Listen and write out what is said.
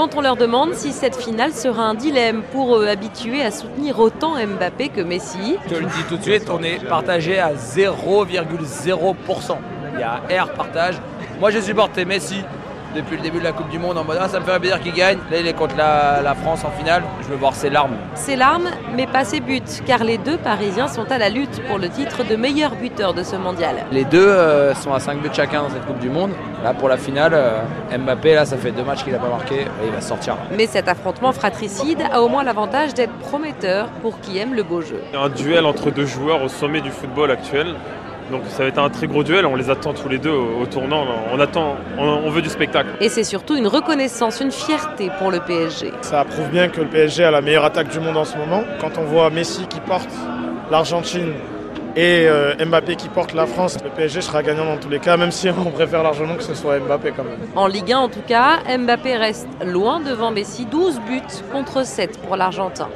quand on leur demande si cette finale sera un dilemme pour eux habitués à soutenir autant Mbappé que Messi. Je le dis tout de suite, on est partagé à 0,0%. Il y a R partage. Moi j'ai supporté Messi depuis le début de la Coupe du Monde en mode ah, ça me ferait plaisir qu'il gagne. Là il est contre la, la, France en finale. Je veux voir ses larmes. Ses larmes, mais pas ses buts, car les deux Parisiens sont à la lutte pour le titre de meilleur buteur de ce mondial. Les deux euh, sont à 5 buts chacun dans cette Coupe du Monde. Là pour la finale, euh, Mbappé là ça fait deux matchs qu'il n'a pas marqué, il va sortir. Mais cet affrontement fratricide a au moins l'avantage d'être prometteur pour qui aime le beau jeu. Un duel entre deux joueurs au sommet du football actuel. Donc ça va être un très gros duel, on les attend tous les deux au, tournant, on attend, on, on veut du spectacle. Et c'est surtout une reconnaissance, une fierté pour le PSG. Ça prouve bien que le PSG a la meilleure attaque du monde en ce moment. Quand on voit Messi qui porte l'Argentine et euh, Mbappé qui porte la France, le PSG sera gagnant dans tous les cas, même si on préfère largement que ce soit Mbappé quand même. En Ligue 1 en tout cas, Mbappé reste loin devant Messi, 12 buts contre 7 pour l'Argentin.